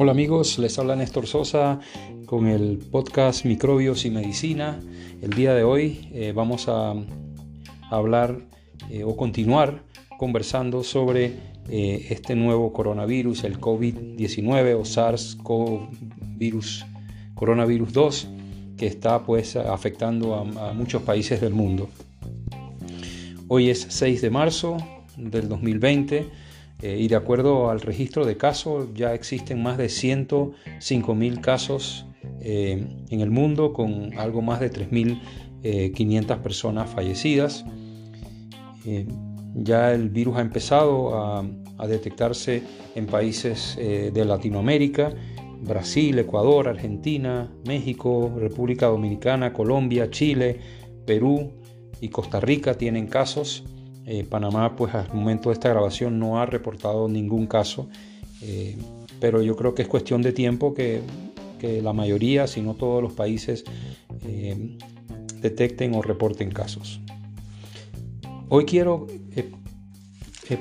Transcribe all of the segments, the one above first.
Hola amigos, les habla Néstor Sosa con el podcast Microbios y Medicina. El día de hoy eh, vamos a, hablar eh, o continuar conversando sobre eh, este nuevo coronavirus, el COVID-19 o SARS-CoV coronavirus 2, que está pues afectando a, a muchos países del mundo. Hoy es 6 de marzo del 2020 eh, y de acuerdo al registro de casos, ya existen más de 105 mil casos eh, en el mundo, con algo más de 3.500 eh, personas fallecidas. ya el virus ha empezado a, a detectarse en países de Latinoamérica, Brasil, Ecuador, Argentina, México, República Dominicana, Colombia, Chile, Perú y Costa Rica tienen casos. Eh, Panamá, pues al momento de esta grabación no ha reportado ningún caso, eh, pero yo creo que es cuestión de tiempo que, la mayoría, si no todos los países, eh, detecten o reporten casos. Hoy quiero,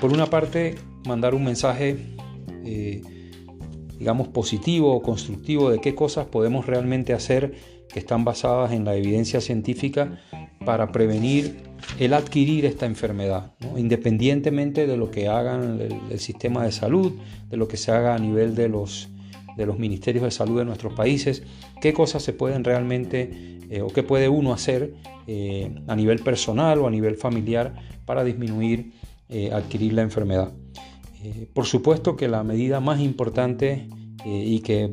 por una parte, mandar un mensaje, digamos, positivo o constructivo de qué cosas podemos realmente hacer que están basadas en la evidencia científica para prevenir el adquirir esta enfermedad, independientemente de lo que hagan el, sistema de salud, de lo que se haga a nivel de los, de los ministerios de salud de nuestros países, qué cosas se pueden realmente eh, o qué puede uno hacer eh, a nivel personal o a nivel familiar para disminuir, eh, adquirir la enfermedad. por supuesto que la medida más importante y que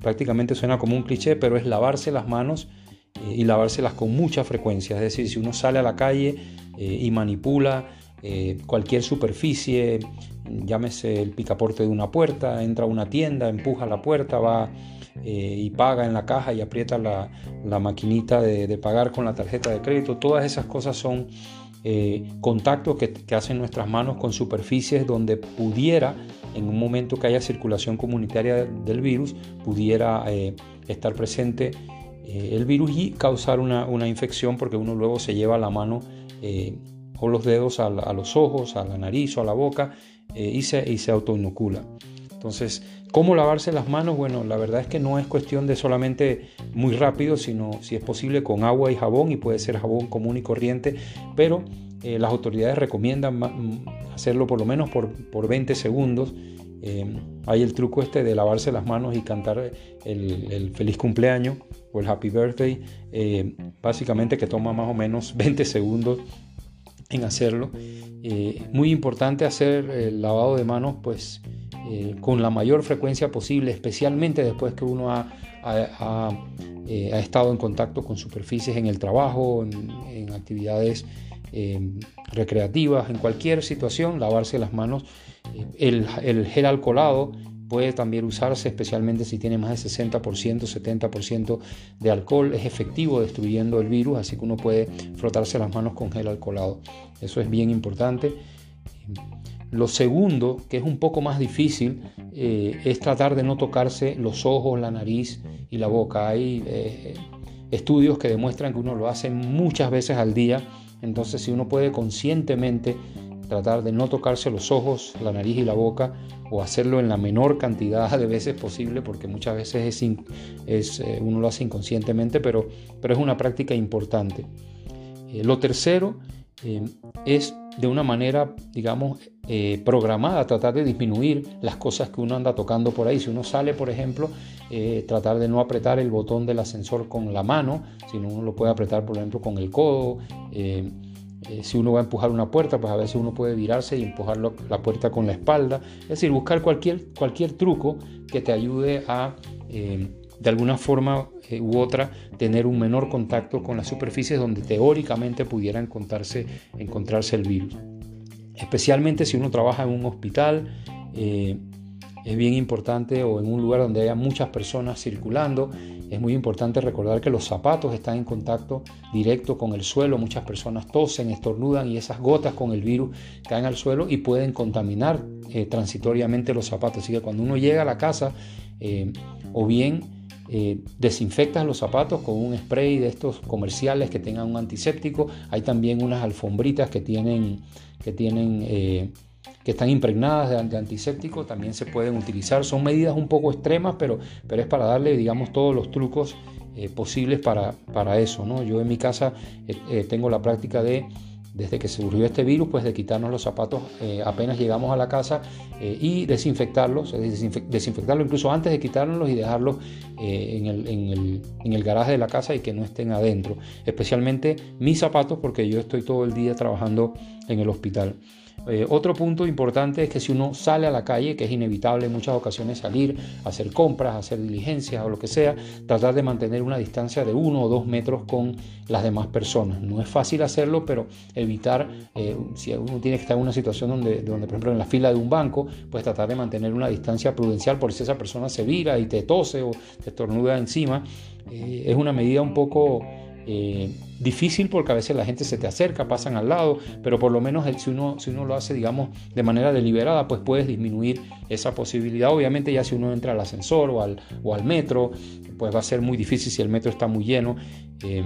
prácticamente suena como un cliché, pero es lavarse las manos y lavárselas con mucha frecuencia. Es decir, si uno sale a la calle eh, y manipula eh, cualquier superficie, llámese el picaporte de una puerta, entra a una tienda, empuja la puerta, va eh, y paga en la caja y aprieta la, maquinita de, pagar con la tarjeta de crédito, todas esas cosas son contactos que, que, hacen nuestras manos con superficies donde pudiera, en un momento que haya circulación comunitaria del virus, pudiera estar presente eh, el virus y causar una, infección porque uno luego se lleva la mano eh, o los dedos a, los ojos, a la nariz o a la boca eh, y, se, y se autoinocula. Entonces, ¿cómo lavarse las manos? Bueno, la verdad es que no es cuestión de solamente muy rápido, sino si es posible con agua y jabón y puede ser jabón común y corriente, pero las autoridades recomiendan hacerlo por lo menos por, por 20 segundos Em, hay el truco este de lavarse las manos y cantar el, feliz cumpleaños o el happy birthday, em, básicamente que toma más o menos 20 segundos en hacerlo. Eh, muy importante hacer el lavado de manos pues eh, con la mayor frecuencia posible, especialmente después que uno ha, eh, estado en contacto con superficies en el trabajo, en actividades em, recreativas, en cualquier situación, lavarse las manos el, gel alcoholado puede también usarse, especialmente si tiene más de 60%, 70% de alcohol. Es efectivo destruyendo el virus, así que uno puede frotarse las manos con gel alcoholado. Eso es bien importante. Lo segundo, que es un poco más difícil, eh, es tratar de no tocarse los ojos, la nariz y la boca. Hay eh, estudios que demuestran que uno lo hace muchas veces al día, entonces si uno puede conscientemente tratar de no tocarse los ojos, la nariz y la boca o hacerlo en la menor cantidad de veces posible porque muchas veces es, eh, uno lo hace inconscientemente, pero, pero es una práctica importante. Eh, lo tercero eh, es de una manera, digamos, programada, tratar de disminuir las cosas que uno anda tocando por ahí. Si uno sale, por ejemplo, tratar de no apretar el botón del ascensor con la mano, sino uno lo puede apretar, por ejemplo, con el codo si uno va a empujar una puerta, pues a veces uno puede virarse y empujar la puerta con la espalda. Es decir, buscar cualquier, cualquier truco que te ayude a, eh, de alguna forma eh, u otra, tener un menor contacto con las superficies donde teóricamente pudiera encontrarse, encontrarse el virus. Especialmente si uno trabaja en un hospital, es bien importante, o en un lugar donde haya muchas personas circulando, es muy importante recordar que los zapatos están en contacto directo con el suelo. Muchas personas tosen, estornudan y esas gotas con el virus caen al suelo y pueden contaminar eh, transitoriamente los zapatos. Así que cuando uno llega a la casa, eh, o bien eh, desinfectas los zapatos con un spray de estos comerciales que tengan un antiséptico. Hay también unas alfombritas que tienen, que tienen que están impregnadas de, antiséptico también se pueden utilizar. Son medidas un poco extremas, pero, pero es para darle, digamos, todos los trucos eh, posibles para, para eso. ¿no? Yo en mi casa eh, tengo la práctica de desde que surgió este virus, pues de quitarnos los zapatos apenas llegamos a la casa y desinfectarlos, desinfectarlos incluso antes de quitárnoslos y dejarlos en el, en, el, en, el, garaje de la casa y que no estén adentro. Especialmente mis zapatos porque yo estoy todo el día trabajando en el hospital. Eh, otro punto importante es que si uno sale a la calle, que es inevitable en muchas ocasiones salir, hacer compras, hacer diligencias o lo que sea, tratar de mantener una distancia de uno o dos metros con las demás personas. No es fácil hacerlo, pero evitar, eh, si uno tiene que estar en una situación donde, por ejemplo, en la fila de un banco, pues tratar de mantener una distancia prudencial por si esa persona se vira y te tose o te estornuda encima. Eh, es una medida un poco eh, difícil porque a veces la gente se te acerca, pasan al lado, pero por lo menos si uno, si uno lo hace, digamos, de manera deliberada, pues puedes disminuir esa posibilidad. Obviamente ya si uno entra al ascensor o al, o al metro, pues va a ser muy difícil si el metro está muy lleno. Eh,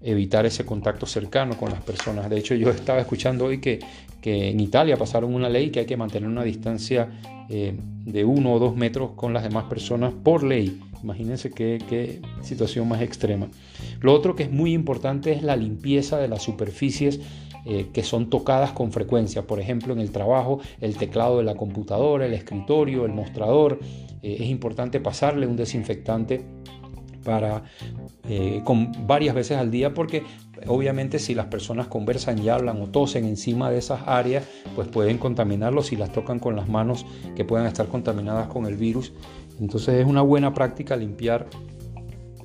evitar ese contacto cercano con las personas. De hecho, yo estaba escuchando hoy que, que en Italia pasaron una ley que hay que mantener una distancia eh, de uno o dos metros con las demás personas por ley. Imagínense qué, situación más extrema. Lo otro que es muy importante es la limpieza de las superficies eh, que son tocadas con frecuencia. Por ejemplo, en el trabajo, el teclado de la computadora, el escritorio, el mostrador. Eh, es importante pasarle un desinfectante eh, con varias veces al día porque obviamente si las personas conversan y hablan o tosen encima de esas áreas pues pueden contaminarlos si las tocan con las manos que puedan estar contaminadas con el virus entonces es una buena práctica limpiar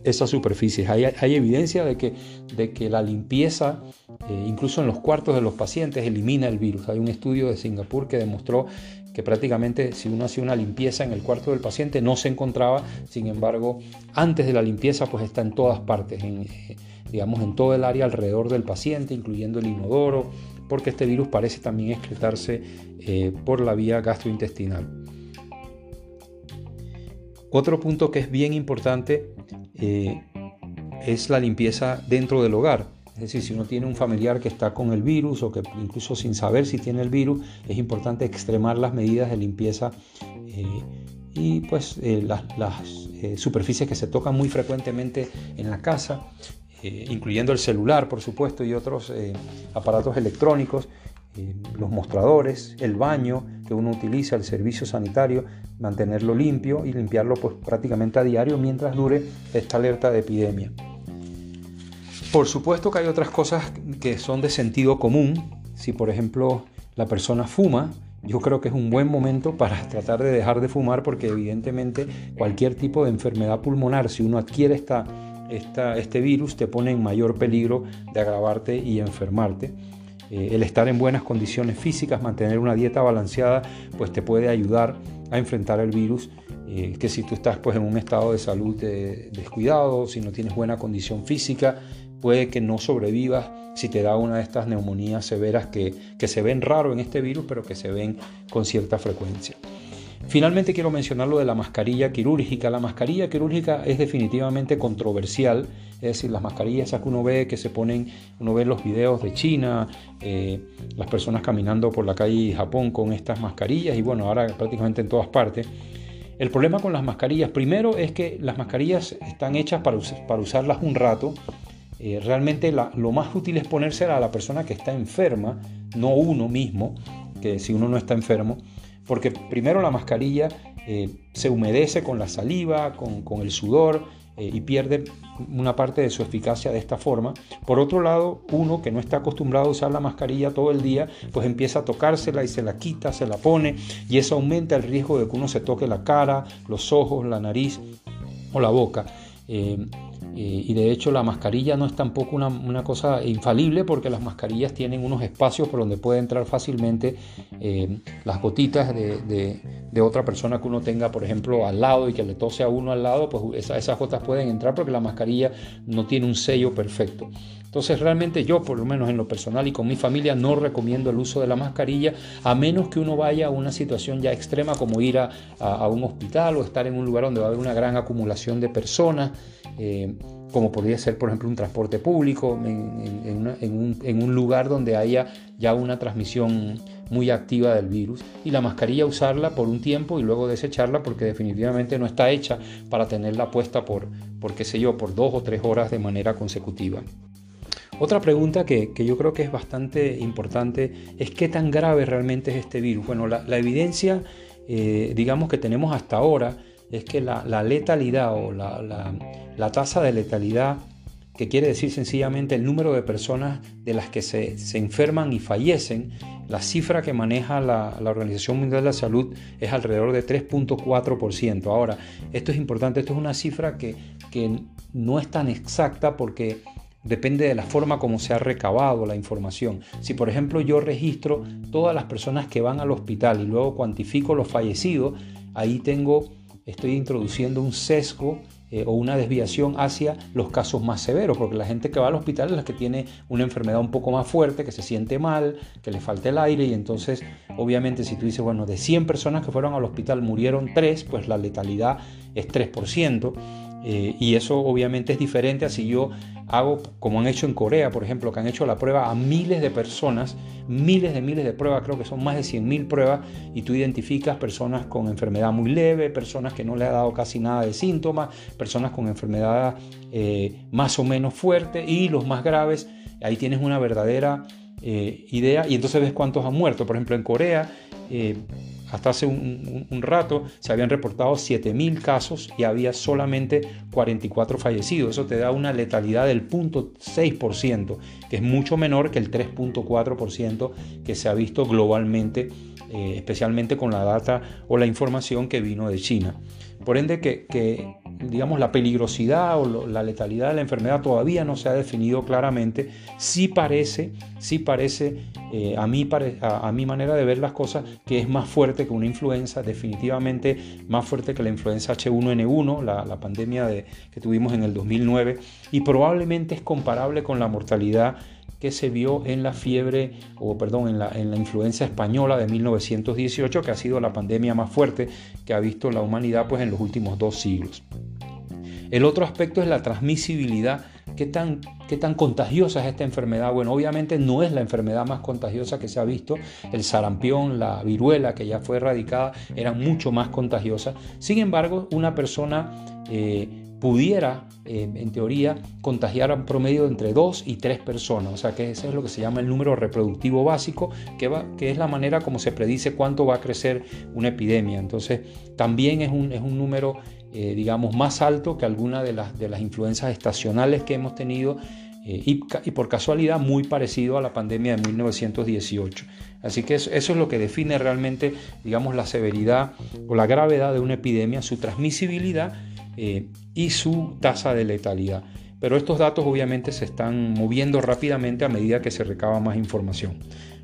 esas superficies. Hay, evidencia de que, de que, la limpieza, eh, incluso en los cuartos de los pacientes, elimina el virus. Hay un estudio de Singapur que demostró que prácticamente si uno hacía una limpieza en el cuarto del paciente no se encontraba, sin embargo, antes de la limpieza pues está en todas partes, en, eh, digamos en todo el área alrededor del paciente, incluyendo el inodoro, porque este virus parece también excretarse eh, por la vía gastrointestinal. Otro punto que es bien importante eh, es la limpieza dentro del hogar. Es decir, si uno tiene un familiar que está con el virus o que incluso sin saber si tiene el virus, es importante extremar las medidas de limpieza eh, y pues eh, las, superficies que se tocan muy frecuentemente en la casa, incluyendo el celular, por supuesto, y otros aparatos electrónicos, los mostradores, el baño que uno utiliza, el servicio sanitario, mantenerlo limpio y limpiarlo pues, prácticamente a diario mientras dure esta alerta de epidemia. Por supuesto que hay otras cosas que son de sentido común. Si por ejemplo la persona fuma, yo creo que es un buen momento para tratar de dejar de fumar porque evidentemente cualquier tipo de enfermedad pulmonar, si uno adquiere esta, este virus, te pone en mayor peligro de agravarte y enfermarte. Eh, el estar en buenas condiciones físicas, mantener una dieta balanceada, pues te puede ayudar a enfrentar el virus. Eh, que si tú estás pues, en un estado de salud descuidado, si no tienes buena condición física, puede que no sobrevivas si te da una de estas neumonías severas que, que se ven raro en este virus, pero que se ven con cierta frecuencia. Finalmente quiero mencionar lo de la mascarilla quirúrgica. La mascarilla quirúrgica es definitivamente controversial, es decir, las mascarillas esas que uno ve que se ponen, uno ve los videos de China, eh, las personas caminando por la calle de Japón con estas mascarillas y bueno, ahora prácticamente en todas partes. El problema con las mascarillas, primero es que las mascarillas están hechas para, para usarlas un rato. Eh, realmente lo más útil es ponérsela a la persona que está enferma, no uno mismo, que si uno no está enfermo porque primero la mascarilla eh, se humedece con la saliva, con, el sudor eh, y pierde una parte de su eficacia de esta forma. Por otro lado, uno que no está acostumbrado a usar la mascarilla todo el día, pues empieza a tocársela y se la quita, se la pone y eso aumenta el riesgo de que uno se toque la cara, los ojos, la nariz o la boca. Y de hecho la mascarilla no es tampoco una, cosa infalible porque las mascarillas tienen unos espacios por donde puede entrar fácilmente eh, las gotitas de, otra persona que uno tenga, por ejemplo, al lado y que le tose a uno al lado, pues esas gotas pueden entrar porque la mascarilla no tiene un sello perfecto. Entonces realmente yo, por lo menos en lo personal y con mi familia, no recomiendo el uso de la mascarilla a menos que uno vaya a una situación ya extrema como ir a, un hospital o estar en un lugar donde va a haber una gran acumulación de personas. Eh, como podría ser, por ejemplo, un transporte público, en, un, lugar donde haya ya una transmisión muy activa del virus y la mascarilla usarla por un tiempo y luego desecharla porque definitivamente no está hecha para tenerla puesta por, por qué sé yo, por dos o tres horas de manera consecutiva. Otra pregunta que, yo creo que es bastante importante es qué tan grave realmente es este virus. Bueno, la, evidencia, eh, digamos que tenemos hasta ahora, es que la, letalidad o la, tasa de letalidad, que quiere decir sencillamente el número de personas de las que se, enferman y fallecen, la cifra que maneja la, Organización Mundial de la Salud es alrededor de 3.4%. Ahora, esto es importante, esto es una cifra que, que no es tan exacta porque depende de la forma como se ha recabado la información. Si por ejemplo yo registro todas las personas que van al hospital y luego cuantifico los fallecidos, ahí tengo, estoy introduciendo un sesgo eh, o una desviación hacia los casos más severos, porque la gente que va al hospital es la que tiene una enfermedad un poco más fuerte, que se siente mal, que le falta el aire y entonces obviamente si tú dices, bueno, de 100 personas que fueron al hospital murieron 3, pues la letalidad es 3%. Eh, y eso obviamente es diferente a si yo hago, como han hecho en Corea, por ejemplo, que han hecho la prueba a miles de personas, miles de miles de pruebas, creo que son más de 100.000 pruebas, y tú identificas personas con enfermedad muy leve, personas que no le ha dado casi nada de síntomas, personas con enfermedad eh, más o menos fuerte y los más graves. Ahí tienes una verdadera eh, idea y entonces ves cuántos han muerto. Por ejemplo, en Corea hasta hace un, rato se habían reportado 7.000 casos y había solamente 44 fallecidos. Eso te da una letalidad del 0.6%, que es mucho menor que el 3.4% que se ha visto globalmente, eh, especialmente con la data o la información que vino de China. Por ende, que, digamos la peligrosidad o la letalidad de la enfermedad todavía no se ha definido claramente. Sí parece, sí parece eh, a, mí, a, mi manera de ver las cosas que es más fuerte que una influenza, definitivamente más fuerte que la influenza H1N1, la, pandemia de, que tuvimos en el 2009, y probablemente es comparable con la mortalidad que se vio en la fiebre, o perdón, en la, en la influenza española de 1918, que ha sido la pandemia más fuerte que ha visto la humanidad pues, en los últimos dos siglos. El otro aspecto es la transmisibilidad. ¿Qué tan, ¿Qué tan contagiosa es esta enfermedad? Bueno, obviamente no es la enfermedad más contagiosa que se ha visto. El sarampión, la viruela, que ya fue erradicada, eran mucho más contagiosas. Sin embargo, una persona eh, pudiera, eh, en teoría, contagiar a un promedio de entre 2 y 3 personas. O sea que ese es lo que se llama el número reproductivo básico, que, va, que es la manera como se predice cuánto va a crecer una epidemia. Entonces, también es un, es un número, eh, digamos, más alto que alguna de las, de las influencias estacionales que hemos tenido. Eh, y, por casualidad muy parecido a la pandemia de 1918. Así que eso, eso, es lo que define realmente, digamos, la severidad o la gravedad de una epidemia, su transmisibilidad eh, y su tasa de letalidad. Pero estos datos obviamente se están moviendo rápidamente a medida que se recaba más información.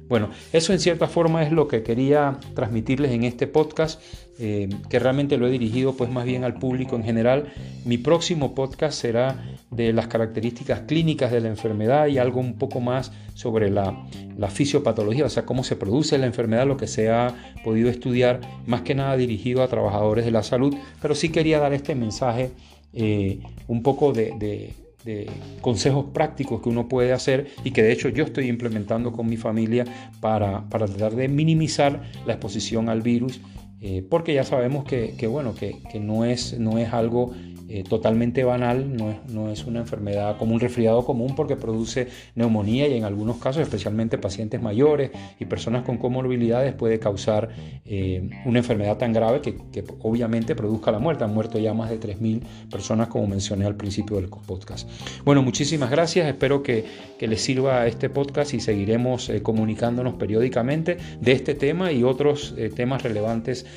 Bueno, eso en cierta forma es lo que quería transmitirles en este podcast, eh, que realmente lo he dirigido pues más bien al público en general. Mi próximo podcast será de las características clínicas de la enfermedad y algo un poco más sobre la, fisiopatología, o sea, cómo se produce la enfermedad, lo que se ha podido estudiar, más que nada dirigido a trabajadores de la salud, pero sí quería dar este mensaje eh, un poco de de consejos prácticos que uno puede hacer y que de hecho yo estoy implementando con mi familia para, tratar de minimizar la exposición al virus, eh, porque ya sabemos que, bueno, que, que, no, es, no es algo eh, totalmente banal, no es, una enfermedad como un resfriado común porque produce neumonía y en algunos casos, especialmente pacientes mayores y personas con comorbilidades, puede causar eh, una enfermedad tan grave que, obviamente produzca la muerte. Han muerto ya más de 3.000 personas, como mencioné al principio del podcast. Bueno, muchísimas gracias, espero que, les sirva este podcast y seguiremos eh, comunicándonos periódicamente de este tema y otros temas relevantes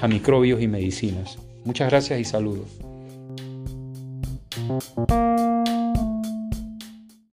a microbios y medicinas. Muchas gracias y saludos. Thank you.